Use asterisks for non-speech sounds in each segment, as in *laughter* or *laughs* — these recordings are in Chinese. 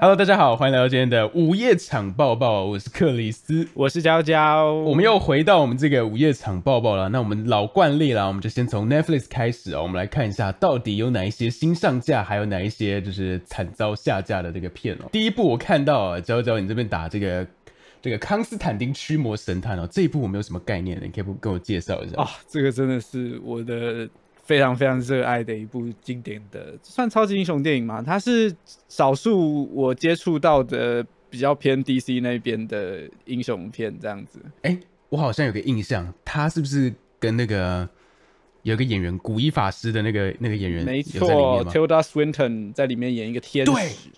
Hello，大家好，欢迎来到今天的午夜场报报，我是克里斯。我是娇娇，我们又回到我们这个午夜场报报了。那我们老惯例啦，我们就先从 Netflix 开始哦。我们来看一下，到底有哪一些新上架，还有哪一些就是惨遭下架的这个片哦。第一部我看到啊，娇娇你这边打这个这个康斯坦丁驱魔神探哦，这一部我没有什么概念的，你可以不跟我介绍一下？啊，这个真的是我的非常非常热爱的一部经典的，算超级英雄电影嘛？它是少数我接触到的比较偏 DC 那边的英雄片这样子。哎、我好像有个印象，他是不是跟那个有个演员古一法师的那个那个演员没错面？，Tilda Swinton 在里面演一个天使。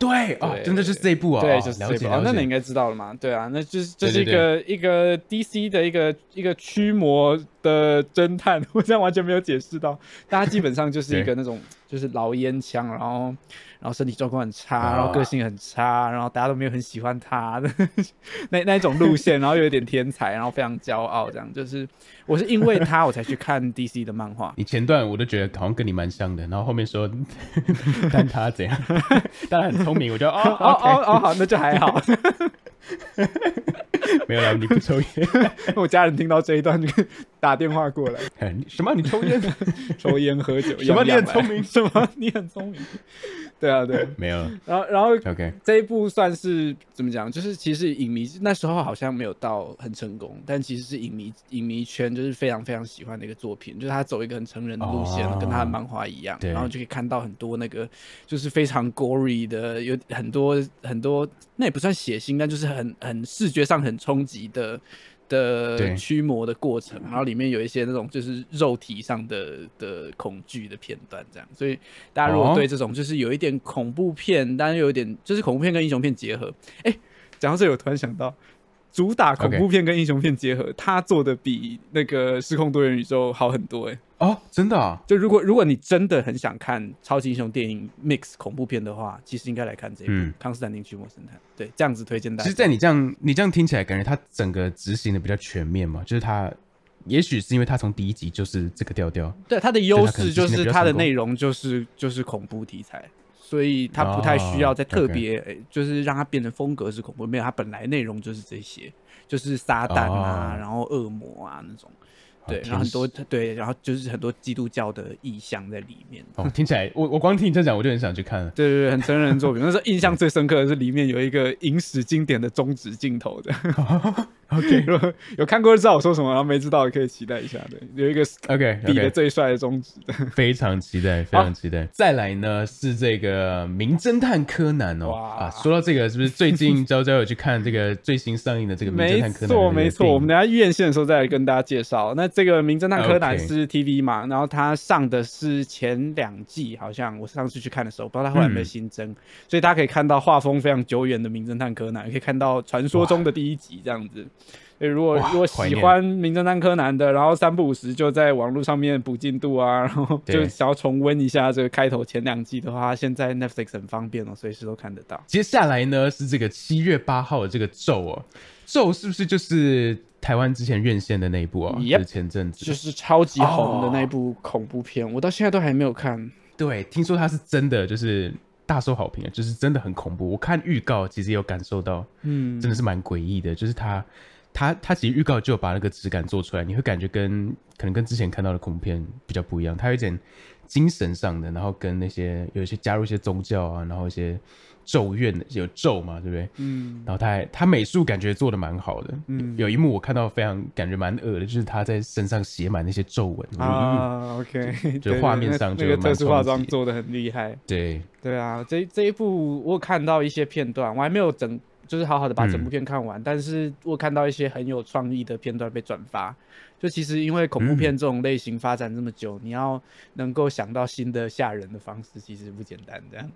对对哦，真的就是这一部啊、对，哦就是这部啊，了解了解。那你应该知道了嘛？对啊，那就是就是一个一个 DC 的一个一个驱魔的侦探，*laughs* 我这样完全没有解释到，大家基本上就是一个那种就是老烟枪，然后然后身体状况很差，啊然后个性很差，然后大家都没有很喜欢他的 *laughs* 那 *laughs* 那一种路线，然后又有点天才，然后非常骄傲，这样就是我是因为他我才去看 DC 的漫画。*laughs* 你前段我都觉得好像跟你蛮像的，然后后面说，但他怎样，但他很聪明，我就哦哦哦哦，好，那就还好。*laughs* 没有啦，你不抽烟，*laughs* 我家人听到这一段就 *laughs* 打电话过来。什么？你抽烟？抽烟喝酒，什么你很聪明什么你很聪明？对啊，对。没有了然后，然后，OK，这一部算是怎么讲？就是其实影迷那时候好像没有到很成功，但其实是影迷影迷圈就是非常非常喜欢的一个作品，就是他走一个很成人的路线，哦跟他的漫画一样，对然后就可以看到很多那个就是非常 gory 的，有很多很多，那也不算血腥，但就是很很视觉上很冲击的。的驱魔的过程，然后里面有一些那种就是肉体上的的恐惧的片段，这样，所以大家如果哦对这种就是有一点恐怖片，但又有一点就是恐怖片跟英雄片结合，哎，讲到这里，我突然想到，主打恐怖片跟英雄片结合，他做的比那个《失控多元宇宙》好很多，哎，哦，真的啊，就如果如果你真的很想看超级英雄电影 mix 恐怖片的话，其实应该来看这一部《嗯。康斯坦丁驱魔神探》，对，这样子。推荐大家。其实，在你这样你这样听起来，感觉它整个执行的比较全面嘛，就是它，也许是因为它从第一集就是这个调调，对它的优势就是它的内容就是就是恐怖题材，所以它不太需要再特哦别、诶就是让它变成风格是恐怖，没有它本来内容就是这些，就是撒旦啊，哦。然后恶魔啊那种，对，然后很多对，然后就是很多基督教的意象在里面。哦，听起来我我光听你这样讲，我就很想去看了。对对对，很成人的作品。*laughs* 那时候印象最深刻的是里面有一个影史经典的中指镜头的。*laughs* OK，*laughs* 有看过就知道我说什么，然后没知道也可以期待一下的。有一个 OK，比的最帅的中指的。非常期待，非常期待。再来呢是这个《名侦探柯南》哦，哇啊，说到这个，是不是最近娇娇有去看这个最新上映的这个《名侦探柯南》没错，没错，我们等下院线的时候再来跟大家介绍。那这个《名侦探柯南是 TV 嘛，然后它上的是前两季，好像我上次去看的时候，不知道它后来有没有嗯新增，所以大家可以看到画风非常久远的《名侦探柯南》，也可以看到传说中的第一集这样子。所以如果如果喜欢《名侦探柯南》的，然后三不五时就在网络上面补进度啊，然后就想要重温一下这个开头前两季的话，现在 Netflix 很方便哦，随时都看得到。接下来呢是这个七月八号的这个咒哦，咒是不是就是台湾之前院线的那一部啊？Yep 就是前阵子，就是超级红的那一部恐怖片，我到现在都还没有看。对，听说它是真的就是大受好评啊，就是真的很恐怖。我看预告其实有感受到，嗯，真的是蛮诡异的，就是它。它它其实预告就有把那个质感做出来，你会感觉跟可能跟之前看到的恐怖片比较不一样，它有一点精神上的，然后跟那些有一些加入一些宗教啊，然后一些咒怨的有咒嘛，对不对？嗯然后他还他美术感觉做的蛮好的，嗯有一幕我看到非常感觉蛮恶的，就是他在身上写满那些皱纹。嗯，啊，OK，*laughs* 就画面上就蛮那那个特殊化妆做的很厉害。对，对啊，这这一部我有看到一些片段，我还没有整，就是好好的把整嗯部片看完，但是我看到一些很有创意的片段被转发。就其实因为恐怖嗯片这种类型发展这么久，你要能够想到新的吓人的方式，其实不简单。这样子，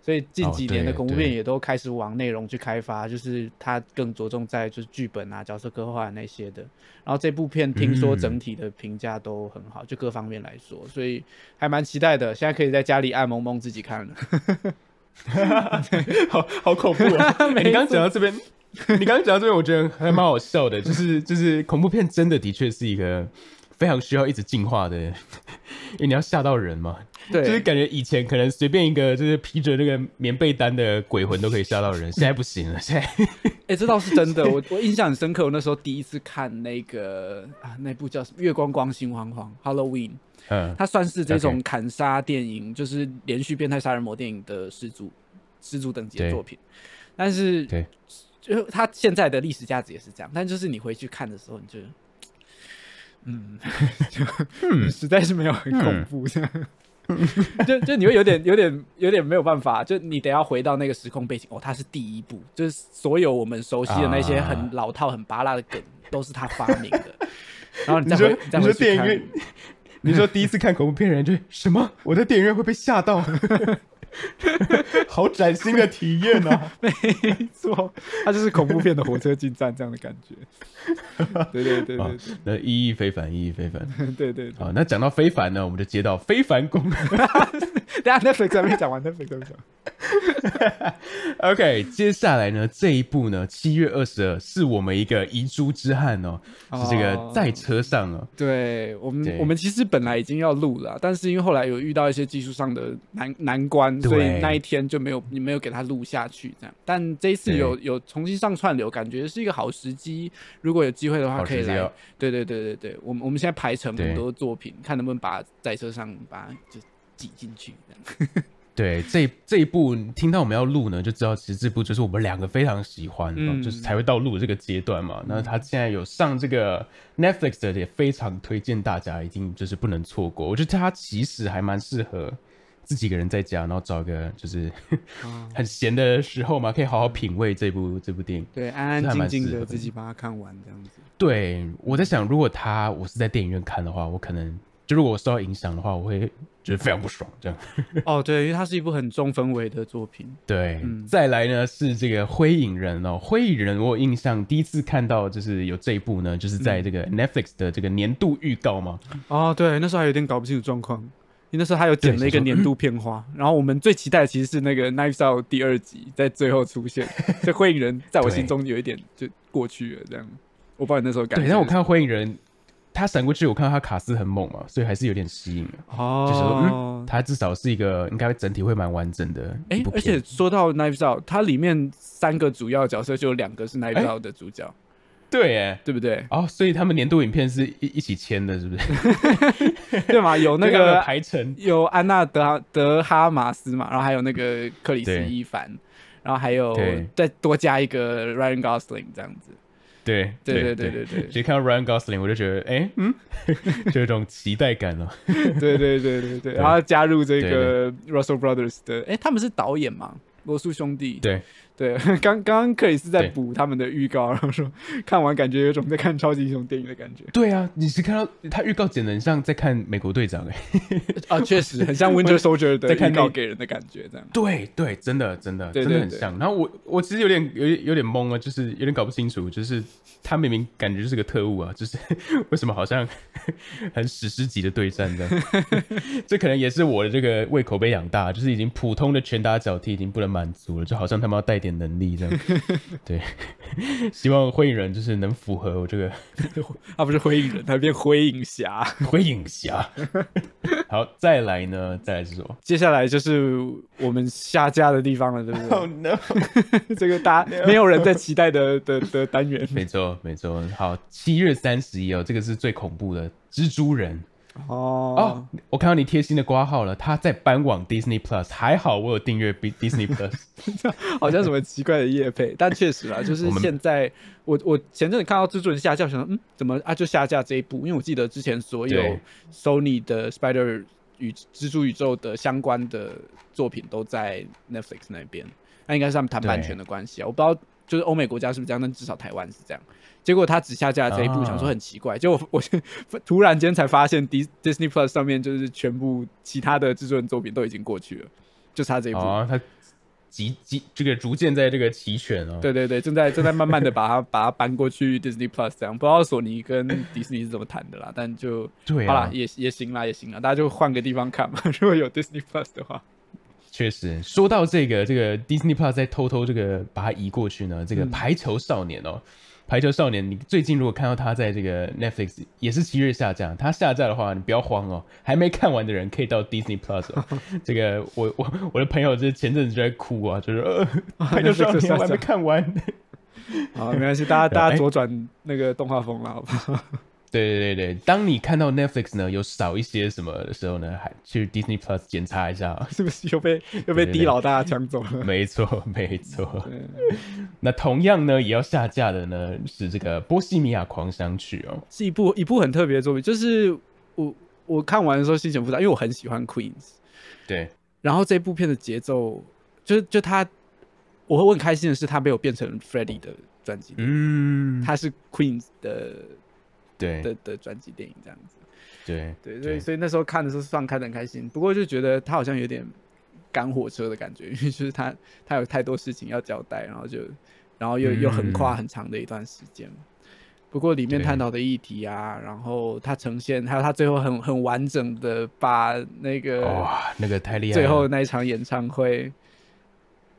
所以近哦几年的恐怖片也都开始往内容去开发，就是它更着重在就是剧本啊、角色刻画那些的。然后这部片听说嗯整体的评价都很好，就各方面来说，所以还蛮期待的。现在可以在家里按蒙蒙自己看了。*laughs* 好好恐怖啊！*laughs* 没你刚刚讲到这边，你刚刚讲到这边，我觉得还蛮好笑的，就是就是恐怖片真的的确是一个非常需要一直进化的 *laughs* 因为你要吓到人嘛。对，就是感觉以前可能随便一个就是披着那个棉被单的鬼魂都可以吓到人，*laughs* 现在不行了。现在，哎，这倒是真的。我我印象很深刻，我那时候第一次看那个啊，那部叫月光光心慌慌》（Halloween），嗯，它算是这种砍杀电影，就是连续变态杀人魔电影的始祖、始祖等级的作品。但是，对，就它现在的历史价值也是这样。但就是你回去看的时候，你就，*laughs* 嗯，就实在是没有很恐怖这样。*laughs* 就就你会有点有点有点没有办法，就你得要回到那个时空背景哦，它是第一部，就是所有我们熟悉的那些很老套、很拔辣的梗都是他发明的。*laughs* 然后你再回，你说电影院，你说第一次看恐怖片人就什么？我在电影院会被吓到。*laughs* 好崭新的体验啊！*laughs* 没错，它就是恐怖片的火车进站这样的感觉。对对对对，那意义非凡，意义非凡。*laughs* 对对，好，那讲到非凡呢，我们就接到非凡公。等下那飞还没讲完，那飞怎么讲 *laughs* OK，接下来呢，这一部呢，七月二十二是我们一个遗珠之憾哦，是这个在车上哦。对我们，我们其实本来已经要录了，但是因为后来有遇到一些技术上的难难关，所以那一天就没有你没有给他录下去这样。但这一次有有重新上串流，感觉是一个好时机。如果有机会的话，可以来。对对对对对，我们我们现在排成很多作品，看能不能把在车上把就。挤进去，对这这一部听到我们要录呢，就知道其实这部就是我们两个非常喜欢，就是才会到录这个阶段嘛。那他现在有上这个 Netflix 的，也非常推荐大家，一定就是不能错过。我觉得他其实还蛮适合自己一个人在家，然后找个就是 *laughs* 很闲的时候嘛，可以好好品味这部这部电影，对，安安静静的自己把它看完这样子。对，我在想，如果他我是在电影院看的话，我可能。就如果我受到影响的话，我会觉得非常不爽。这样哦，对，因为它是一部很重氛围的作品。对，再来呢是这个《灰影人》哦，《灰影人》我有印象第一次看到就是有这一部呢，就是在这个 Netflix 的这个年度预告嘛。哦，对，那时候还有点搞不清楚状况，因为那时候他有剪了一个年度片花，然后我们最期待的其实是那个《Knives Out》第二集在最后出现。*laughs* 这《灰影人》在我心中有一点就过去了，这样。我不知道你那时候感觉。对，但我看《灰影人》。他闪过去，我看到他卡斯很猛嘛，所以还是有点吸引哦。就是嗯，他至少是一个应该整体会蛮完整的。哎，而且说到《Knives Out》，它里面三个主要角色就有两个是《Knives Out》的主角。对，哎，对不对？哦，所以他们年度影片是一一起签的，是不是？*laughs* 对嘛？有那个排程，有安娜德德哈马斯嘛，然后还有那个克里斯伊凡，然后还有再多加一个 Ryan Gosling 这样子。对对对对对。对，其实看到 Ryan Gosling，我就觉得，哎，嗯，*laughs* 就有种期待感 *laughs* 了。对对对对对，然后加入这个 Russell Brothers 的，哎，他们是导演嘛，罗素兄弟。对。对，*laughs* 刚刚刚克里斯在补他们的预告，*laughs* 然后说看完感觉有种在看超级英雄电影的感觉。对啊，你是看到他预告剪的很像在看美国队长哎，啊，*laughs* 确实很像 Winter Soldier 的预告给人的感觉这样。对对，真的真的真的很像。然后我我其实有点有有点懵啊，就是有点搞不清楚，就是他明明感觉就是个特务啊，就是为什么好像很史诗级的对战这样？这可能也是我的这个胃口被养大，就是已经普通的拳打脚踢已经不能满足了，就好像他们要带点。能力这样，*laughs* 对，*laughs* 希望灰影人就是能符合我这个，*laughs* 他不是灰影人，他变灰影侠，灰影侠。好，再来呢？再来是什么？接下来就是我们下架的地方了，对不对？Oh no！这个大没有人在期待的的的单元，没错没错。好，七月三十一哦，这个是最恐怖的蜘蛛人。哦。哦，我看到你贴心的挂号了，他在搬往 Disney Plus，还好我有订阅 Disney Plus，*laughs* *laughs* 好像什么奇怪的夜配，但确实啊，*laughs* 就是现在我我前阵子看到蜘蛛人下架，想嗯怎么啊就下架这一部，因为我记得之前所有 Sony 的 Spider 与蜘蛛宇宙的相关的作品都在 Netflix 那边，那应该是他们谈版权的关系啊，我不知道就是欧美国家是不是这样，但至少台湾是这样。结果他只下架这一部，想说很奇怪。结果我突然间才发现，Dis Disney Plus 上面就是全部其他的制作人作品都已经过去了，就差这一部。啊，他集集这个逐渐在这个齐全哦。对对对，正在正在慢慢的把它 *laughs* 把它搬过去 Disney Plus 这样。不知道索尼跟迪士尼是怎么谈的啦，但就对，好啦，也也行啦，也行啦，大家就换个地方看嘛。*laughs* 如果有 Disney Plus 的话，确实说到这个这个 Disney Plus 在偷偷这个把它移过去呢，这个排球少年哦。排球少年》，你最近如果看到他在这个 Netflix 也是七日下架，他下架的话，你不要慌哦，还没看完的人可以到 Disney Plus 哦。*laughs* 这个我我我的朋友就是前阵子就在哭啊，就是呃，排球少 *laughs* 年我还没看完。好，没关系，大家 *laughs* 大家左转那个动画风了，好不好？对对对对，当你看到 Netflix 呢有少一些什么的时候呢，还去 Disney Plus 检查一下，*laughs* 是不是又被又被 D 老大抢走了？没错 *laughs* 没错。那同样呢也要下架的呢是这个《波西米亚狂想曲》哦，是一部一部很特别的作品，就是我我看完的时候心情复杂，因为我很喜欢 Queens，对，然后这部片的节奏，就是就他，我会很开心的是他没有变成 Freddie 的专辑，嗯，他是 Queens 的。对。的的专辑电影这样子，对对，所以所以那时候看的时候算看的很开心，不过就觉得他好像有点赶火车的感觉，因 *laughs* 为就是他他有太多事情要交代，然后就然后又又横跨很长的一段时间。不过里面探讨的议题啊，然后他呈现，还有他最后很很完整的把那个哇那个太厉害，最后那一场演唱会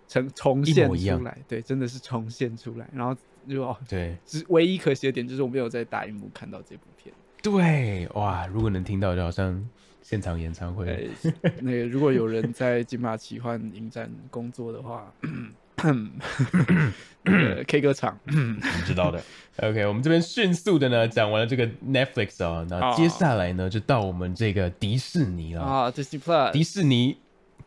重重现出来，对，真的是重现出来，然后。对，只唯一可惜的点就是我没有在大荧幕看到这部片。对，哇，如果能听到，就好像现场演唱会。那个如果有人在金马奇幻影展工作的话，*coughs* K 歌场，你知道的。*laughs* OK，我们这边迅速的呢讲完了这个 Netflix 啊，那接下来呢就到我们这个迪士尼了啊，Disney Plus，迪士尼，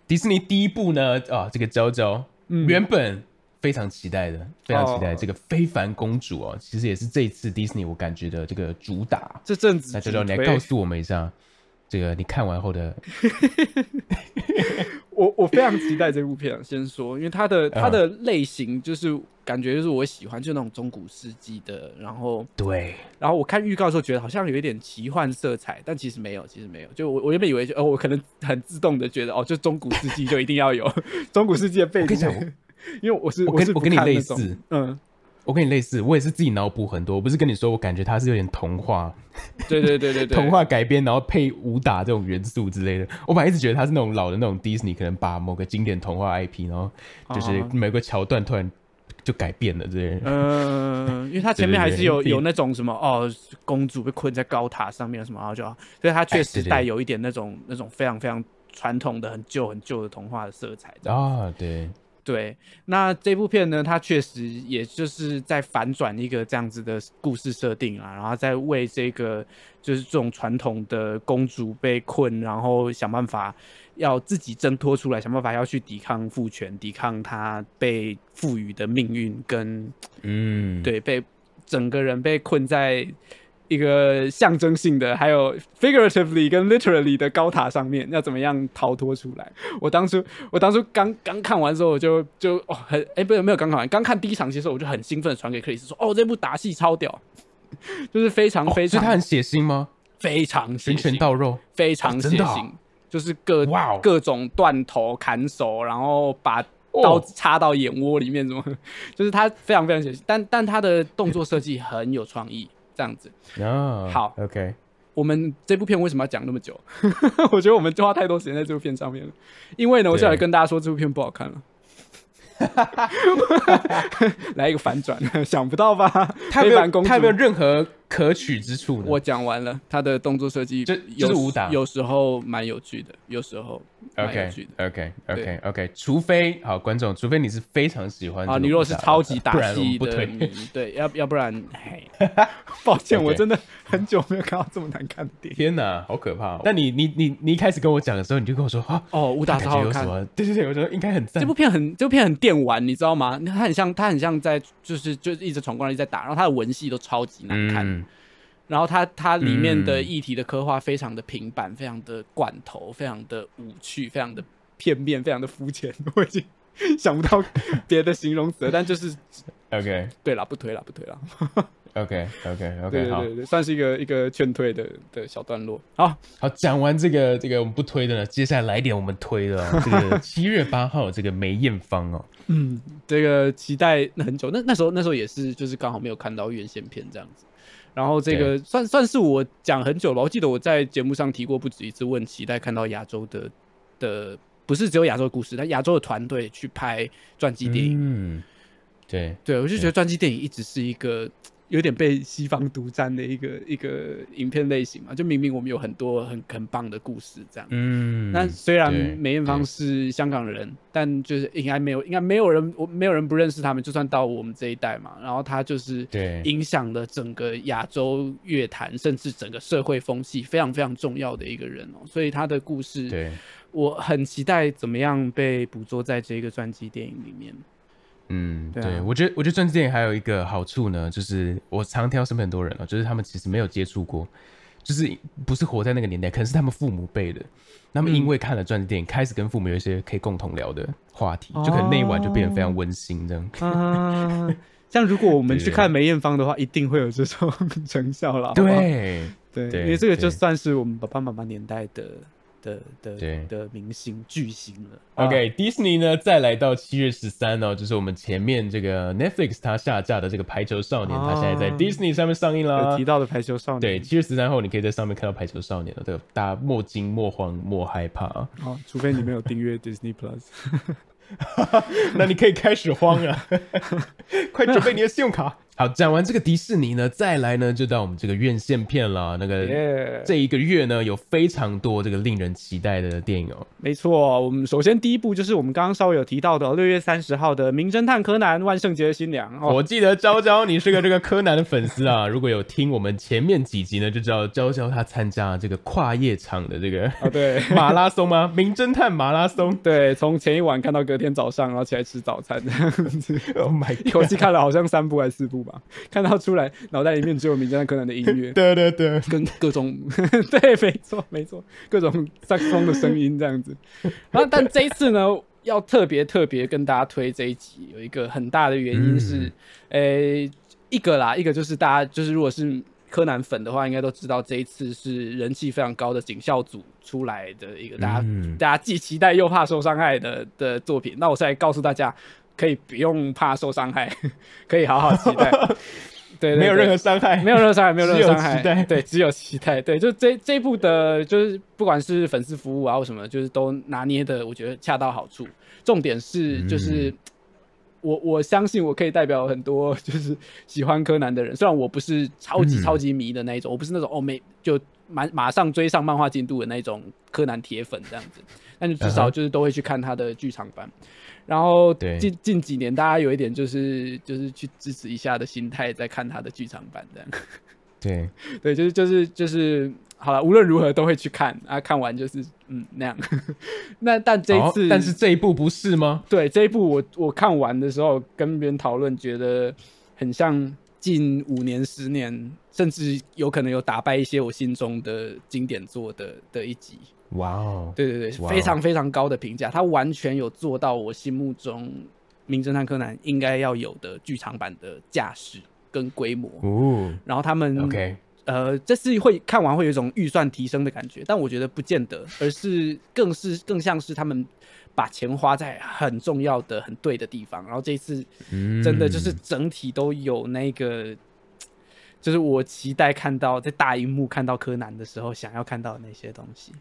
迪士尼第一部呢啊，这个娇娇原本。非常期待的，非常期待这个非凡公主哦，其实也是这一次迪士尼我感觉的这个主打。这阵子，那娇娇，你来告诉我们一下，这个你看完后的。*laughs* 我我非常期待这部片，先说，因为它的它的类型就是感觉就是我喜欢，就那种中古世纪的，然后对，然后我看预告的时候觉得好像有一点奇幻色彩，但其实没有，其实没有，就我我原本以为就哦，我可能很自动的觉得哦，就中古世纪就一定要有 *laughs* 中古世纪的背景。因为我是我跟我跟你类似，嗯，我跟你类似，我也是自己脑补很多。我不是跟你说，我感觉它是有点童话，对对对对对，童话改编，然后配武打这种元素之类的。我本来一直觉得它是那种老的那种迪士尼，可能把某个经典童话 IP，然后就是每个桥段突然就改变了这些。嗯，因为它前面还是有有那种什么哦，公主被困在高塔上面什么，然后就，所以它确实带有一点那种那种非常非常传统的、很旧很旧的童话的色彩啊，对。对，那这部片呢，它确实也就是在反转一个这样子的故事设定啊，然后在为这个就是这种传统的公主被困，然后想办法要自己挣脱出来，想办法要去抵抗父权，抵抗她被赋予的命运，跟嗯，对，被整个人被困在。一个象征性的，还有 figuratively 跟 literally 的高塔上面，要怎么样逃脱出来？我当初，我当初刚刚看完之后，我就就哦很哎，不是没有刚看完，刚看第一场戏的时候，我就很兴奋的传给克里斯说：“哦，这部打戏超屌，*laughs* 就是非常非常。”他很血腥吗？非常血腥，拳到肉，非常血腥，就是各哇各种断头、砍手，然后把刀插到眼窝里面，怎么？*laughs* 就是他非常非常血腥，但但他的动作设计很有创意。这样子啊，好，OK。我们这部片为什么要讲那么久？*laughs* 我觉得我们花太多时间在这部片上面了。因为呢，我现在来跟大家说，这部片不好看了。*laughs* *laughs* 来一个反转，想不到吧？他没有，他没有任何。可取之处呢？我讲完了，他的动作设计这就是武打，有时候蛮有趣的，有时候 OK OK OK OK，除非好观众，除非你是非常喜欢啊，你如果是超级打戏的，对，要要不然，*laughs* 抱歉，我真的很久没有看到这么难看的电影。天哪，好可怕！但你你你你一开始跟我讲的时候，你就跟我说啊，哦，武打超好看，对对对，我觉得应该很赞。这部片很这部片很电玩，你知道吗？它很像，它很像在就是就一直闯关一直在打，然后它的文戏都超级难看。然后它它里面的议题的刻画非常的平板，非常的罐头，非常的无趣，非常的片面，非常的肤浅。*laughs* 我已经想不到别的形容词，但就是 OK。对了，不推了，不推了。OK OK OK，*laughs* 对对对，算是一个一个劝退的的小段落。好好讲完这个这个我们不推的呢，接下来来点我们推的。*laughs* 这个七月八号这个梅艳芳哦，嗯，这个期待很久，那那时候那时候也是就是刚好没有看到院线片这样子。然后这个算算是我讲很久了，我记得我在节目上提过不止一次，问期待看到亚洲的的不是只有亚洲的故事，但亚洲的团队去拍传记电影。嗯，对对，我就觉得传记电影一直是一个 *tsk* 有点被西方独占的一个一个影片类型嘛。就明明我们有很多很很棒的故事这样，嗯，那虽然梅艳芳是香港人，但就是应该没有应该没有人我没有人不认识他们，就算到我们这一代嘛。然后他就是对影响了整个亚洲乐坛，甚至整个社会风气，非常非常重要的一个人哦。所以他的故事，对，我很期待怎么样被捕捉在这个传记电影里面。嗯，对我觉得我觉得传记电影还有一个好处呢，就是我常听到身边很多人哦，就是他们其实没有接触过，就是不是活在那个年代，可能是他们父母辈的，他们因为看了传记电影，开始跟父母有一些可以共同聊的话题，就可能那一晚就变得非常温馨这样。啊，*laughs* 像如果我们去看梅艳芳的话，一定会有这种 *laughs* 成效了。对，对，因为这个就算是我们爸爸妈妈年代的的的对的明星巨星了。啊 OK，迪士尼呢，再来到七月十三哦，就是我们前面这个 Netflix 它下架的这个《排球少年》，它现在在哦 Disney 上面上映了有提。到的排球少年，对，七月十三后你可以在上面看到《排球少年》了，这个大家莫惊莫慌莫害怕，哦，除非你没有订阅 Disney Plus。*laughs* *laughs* 那你可以开始慌了，*laughs* 快准备你的信用卡。好，讲完这个迪士尼呢，再来呢就到我们这个院线片了。那个这一个月呢，有非常多这个令人期待的电影哦。没错，我们首先第一部就是我们刚刚稍微有提到的六月三十号的《名侦探柯南：万圣节的新娘》哦。我记得娇娇你是个这个柯南的粉丝啊，*laughs* 如果有听我们前面几集呢，就知道娇娇她参加这个跨夜场的这个啊，对马拉松吗？名侦探马拉松对，从前一晚看到隔天早上，然后起来吃早餐这样子，，*laughs* Oh my 一口 god！气看了好像三部还是四部吧，*laughs* 看到出来脑袋里面只有《名侦探柯南》的音乐。*laughs* 对对对，跟各种对，没错没错，各种萨克斯风的声音这样子。然后，但这一次呢，要特别特别跟大家推这一集，有一个很大的原因是，诶、一个啦，一个就是大家就是如果是柯南粉的话，应该都知道这一次是人气非常高的警校组出来的一个大家、嗯大家既期待又怕受伤害的的作品。那我再来告诉大家，可以不用怕受伤害，*laughs* 可以好好期待。*laughs* 对对没有任何伤害，没有任何伤害，没有任何伤害，对，只有期待，对，就这这一部的，就是不管是粉丝服务啊或什么，就是都拿捏的，我觉得恰到好处。重点是，就是、嗯我我相信我可以代表很多就是喜欢柯南的人，虽然我不是超级嗯。超级迷的那一种，我不是那种哦没就马马上追上漫画进度的那种柯南铁粉这样子，但是至少就是都会去看他的剧场版。然后对近近几年，大家有一点就是就是去支持一下的心态，在看他的剧场版这样。*laughs* 对，对，就是就是就是好了，无论如何都会去看啊，看完就是嗯那样。*laughs* 那但这一次，哦但是这一部不是吗？对这一部我我看完的时候跟别人讨论，觉得很像近五年、十年，甚至有可能有打败一些我心中的经典作的的一集。哇哦，对对对，非常非常高的评价，他完全有做到我心目中《名侦探柯南》应该要有的剧场版的架势跟规模。哦然后他们，OK，呃，这是会看完会有一种预算提升的感觉，但我觉得不见得，而是更是更像是他们把钱花在很重要的、很对的地方。然后这一次嗯真的就是整体都有那个，就是我期待看到在大荧幕看到柯南的时候想要看到的那些东西。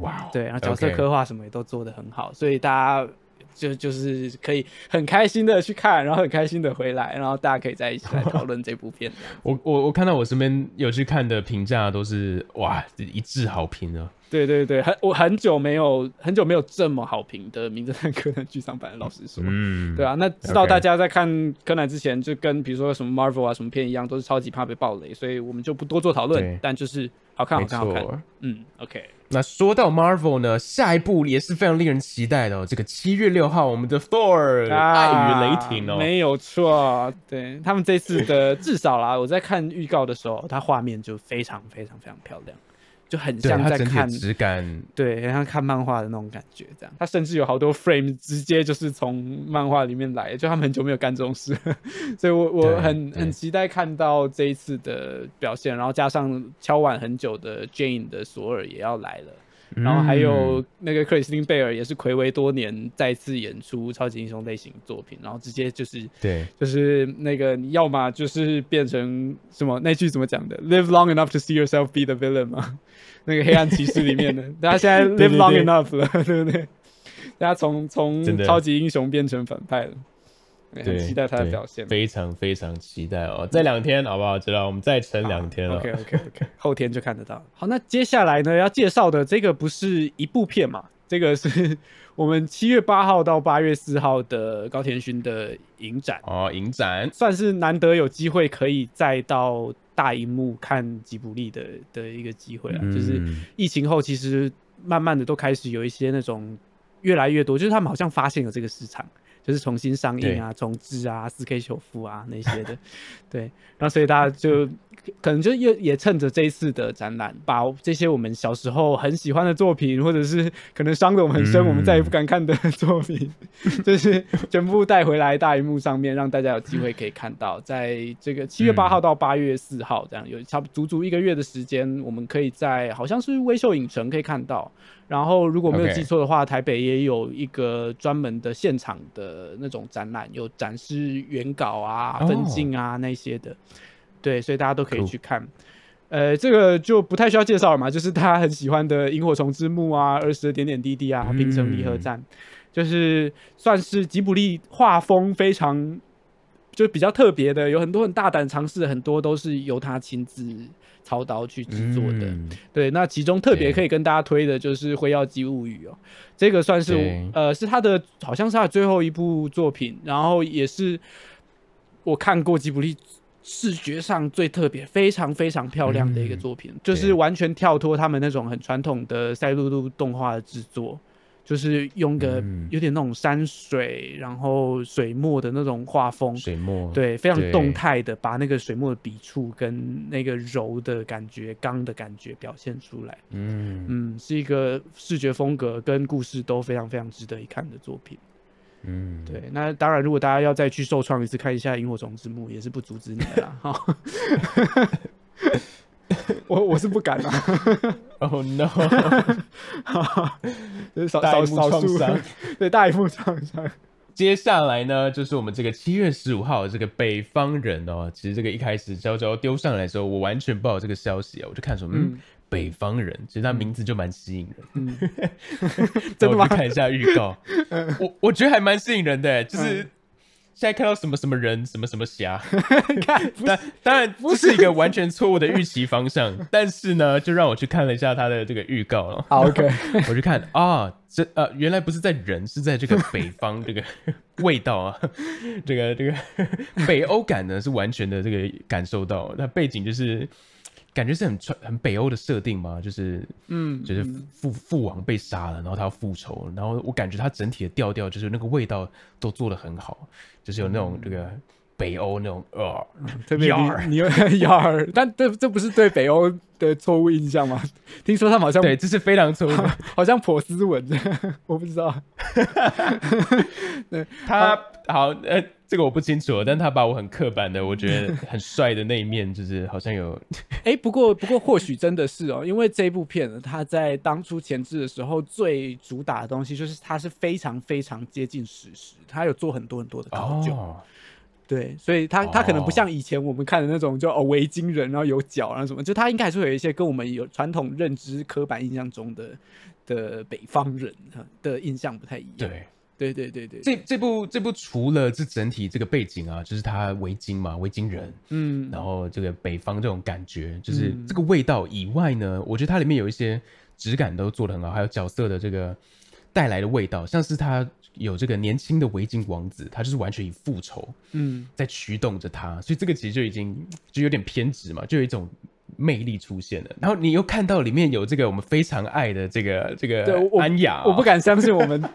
哇哦，对，然后角色刻画什么也都做得很好，所以大家。就就是可以很开心的去看，然后很开心的回来，然后大家可以在一起来讨论这部片。*laughs* 我我我看到我身边有去看的评价都是哇一致好评啊，对对对，很我很久没有很久没有这么好评的《名侦探柯南》剧场版了，老实说，嗯，对啊，那知道大家在看柯南之前，就跟比如说什么 Marvel 啊什么片一样，都是超级怕被暴雷，所以我们就不多做讨论，但就是好看好看好看，嗯，OK，那说到 Marvel 呢，下一部也是非常令人期待的哦。这个七月六号，我们的 Thor、爱与雷霆哦，啊没有错，对他们这次的至少啦，我在看预告的时候，它画面就非常非常非常漂亮，就很像在看质感，对，很像看漫画的那种感觉，这样。它甚至有好多 frame 直接就是从漫画里面来的，就他们很久没有干这种事，*laughs* 所以我我很很期待看到这一次的表现，然后加上敲碗很久的 Jane 的索尔也要来了。然后还有嗯那个克里斯汀贝尔也是暌违多年再次演出超级英雄类型作品，然后直接就是对就是那个你要么就是变成什么那句怎么讲的？Live long enough to see yourself be the villain 嘛，那个黑暗骑士里面的，*laughs* 大家现在 live long enough 了，对不对？大家从从超级英雄变成反派了。很期待他的表现，非常非常期待哦！这两天好不好？知道我们再撑两天了。OK OK OK，*laughs* 后天就看得到。好，那接下来呢要介绍的这个不是一部片嘛？这个是 *laughs* 我们七月八号到八月四号的高田勋的影展哦，影展算是难得有机会可以再到大荧幕看吉卜力的的一个机会了。就是疫情后，其实慢慢的都开始有一些那种越来越多，就是他们好像发现了这个市场。就是重新上映啊，重置啊，四 K 修复啊那些的，对，然后所以大家就可能就也也趁着这一次的展览，把这些我们小时候很喜欢的作品，或者是可能伤得我们很深，我们再也不敢看的作品，*laughs* 就是全部带回来大荧幕上面，让大家有机会可以看到。在这个七月八号到八月四号这样，有差不足足一个月的时间，我们可以在好像是微秀影城可以看到。然后如果没有记错的话，台北也有一个专门的现场的那种展览，有展示原稿啊、分镜啊那些的，对，所以大家都可以去看。呃，这个就不太需要介绍了嘛，就是他很喜欢的《萤火虫之墓》啊、儿时的点点滴滴啊、平城离合站，就是算是吉卜力画风非常就比较特别的，有很多很大胆尝试，很多都是由他亲自。操刀去制作的，对，那其中特别可以跟大家推的就是《辉耀姬物语》哦，这个算是呃是他的，好像是他的最后一部作品，然后也是我看过吉卜力视觉上最特别、非常非常漂亮的一个作品，就是完全跳脱他们那种很传统的赛璐璐动画的制作。就是用个有点那种山水，然后水墨的那种画风，水墨对，非常动态的把那个水墨的笔触跟那个柔的感觉、刚的感觉表现出来。嗯嗯，是一个视觉风格跟故事都非常非常值得一看的作品。嗯，对。那当然，如果大家要再去受创一次，看一下《萤火虫之墓》，也是不阻止你的啦。哈。*laughs* 我我是不敢啦！*laughs* Oh no！*laughs* 就是少少少数，对大一幕创伤。接下来呢，就是我们这个七月十五号这个北方人哦。其实这个一开始娇娇丢上来的时候，我完全不知道这个消息啊，我就看说，嗯，北方人，其实他名字就蛮吸引人。嗯，*laughs* 真的吗？看一下预告，*laughs* 我我觉得还蛮吸引人的，就是。现在看到什么什么人什么什么侠，*laughs* 看，当当然不是一个完全错误的预期方向，但是呢，就让我去看了一下他的这个预告了。好，OK，我去看啊，这呃，原来不是在人，是在这个北方这个味道啊，这个这个北欧感呢是完全的这个感受到，那背景就是。感觉是很传很北欧的设定嘛，就是嗯，就是父父王被杀了，然后他要复仇，然后我感觉他整体的调调就是那个味道都做的很好，就是有那种这个北欧那种呃，特别你 *laughs* 有幺儿，但这这不是对北欧的错误印象吗？*laughs* 听说他们好像对，这是非常错误，*laughs* 好像颇斯文的，我不知道，对他好呃。这个我不清楚，但他把我很刻板的，我觉得很帅的那一面，就是好像有。*laughs* 哎，不过不过或许真的是哦，因为这部片呢，它在当初前置的时候最主打的东西就是它是非常非常接近史实，它有做很多很多的考究。对，所以他他可能不像以前我们看的那种，就哦维京人，然后有脚，然后什么，就他应该还是有一些跟我们有传统认知、刻板印象中的的北方人的印象不太一样。对。对对对对，这这部这部除了这整体这个背景啊，就是他围巾嘛，围巾人，嗯，然后这个北方这种感觉，就是这个味道以外呢，我觉得它里面有一些质感都做的很好，还有角色的这个带来的味道，像是他有这个年轻的围巾王子，他就是完全以复仇，嗯，在驱动着他，所以这个其实就已经就有点偏执嘛，就有一种魅力出现了。然后你又看到里面有这个我们非常爱的这个这个安雅，我不敢相信我们。*laughs*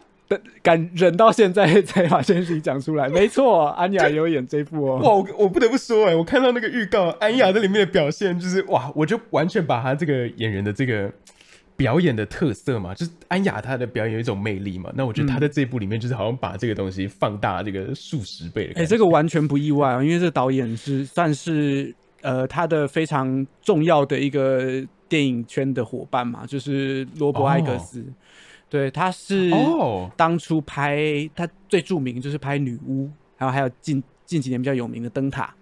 敢忍到现在才把这件事情讲出来，没错，安雅有演这部哦。*laughs* 哇，我我不得不说，哎，我看到那个预告，安雅在里面的表现就是哇，我就完全把她这个演员的这个表演的特色嘛，就是安雅她的表演有一种魅力嘛。那我觉得她在这一部里面就是好像把这个东西放大这个数十倍的。哎，这个完全不意外啊，因为这个导演是算是呃他的非常重要的一个电影圈的伙伴嘛，就是罗伯艾格斯。对，他是当初拍他最著名就是拍女巫，然后还有近近几年比较有名的灯塔。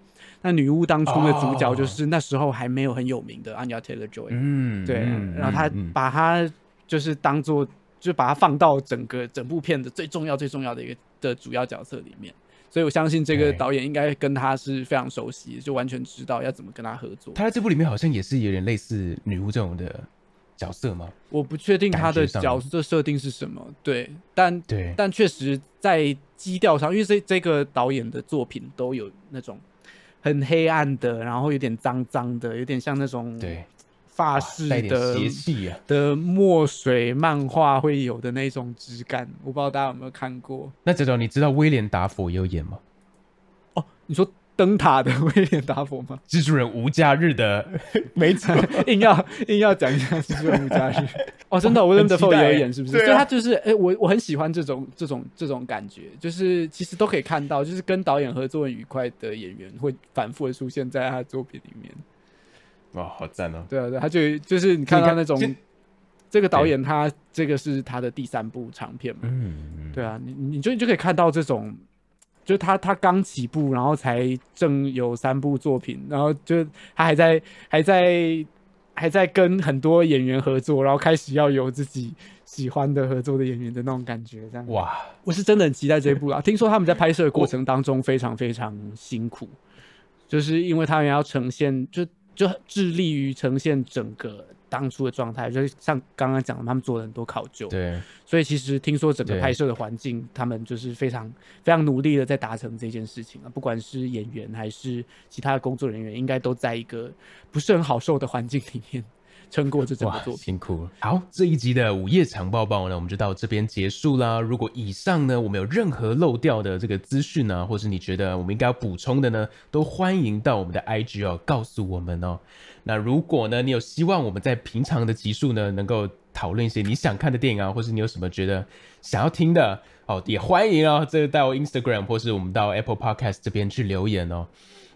那女巫当初的主角就是那时候还没有很有名的 Anya Taylor Joy。嗯，对，然后他把他就是当做就把他放到整个整部片的最重要最重要的一个的主要角色里面。所以我相信这个对导演应该跟他是非常熟悉，就完全知道要怎么跟他合作。他在这部里面好像也是有点类似女巫这种的角色吗？我不确定他的角色设定是什么，对，但对，但确实在基调上，因为这这个导演的作品都有那种很黑暗的，然后有点脏脏的，有点像那种对，法哇式的邪气啊。的墨水漫画会有的那种质感。我不知道大家有没有看过那哲哲，你知道威廉达佛也有演吗？哦？你说灯塔的威廉达佛吗？*laughs* 蜘蛛人无假日的，*laughs* 没错，*laughs* 硬要硬要讲一下《蜘蛛人无家日》哦，真的，威廉德很期待福也有演，是不是？对啊所以他就是，哎、我我很喜欢这种这种这种感觉，就是其实都可以看到，就是跟导演合作很愉快的演员会反复的出现在他的作品里面。哇，好赞哦！对啊，对，他就就是你看到那种这个导演他这个是他的第三部长片嘛？嗯，对啊，你你就你就可以看到这种，就他他刚起步，然后才正有三部作品，然后就他还在还在还在跟很多演员合作，然后开始要有自己喜欢的合作的演员的那种感觉，这样。哇，我是真的很期待这一部啊！*laughs* 听说他们在拍摄的过程当中非常非常辛苦，就是因为他们要呈现，就就致力于呈现整个当初的状态，就是像刚刚讲的，他们做了很多考究，对，所以其实听说整个拍摄的环境，他们就是非常非常努力的在达成这件事情啊，不管是演员还是其他的工作人员，应该都在一个不是很好受的环境里面撑过这整个哇，作品。辛苦了。好，这一集的午夜长报报呢，我们就到这边结束啦。如果以上呢，我们有任何漏掉的这个资讯呢，或是你觉得我们应该要补充的呢，都欢迎到我们的 IG 哦，告诉我们哦。那如果呢，你有希望我们在平常的集数呢，能够讨论一些你想看的电影啊，或是你有什么觉得想要听的哦，也欢迎哦，这个到 Instagram 或是我们到 Apple Podcast 这边去留言哦。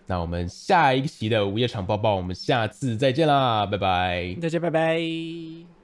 那我们下一期的午夜场报报，我们下次再见啦，拜拜。大家拜拜。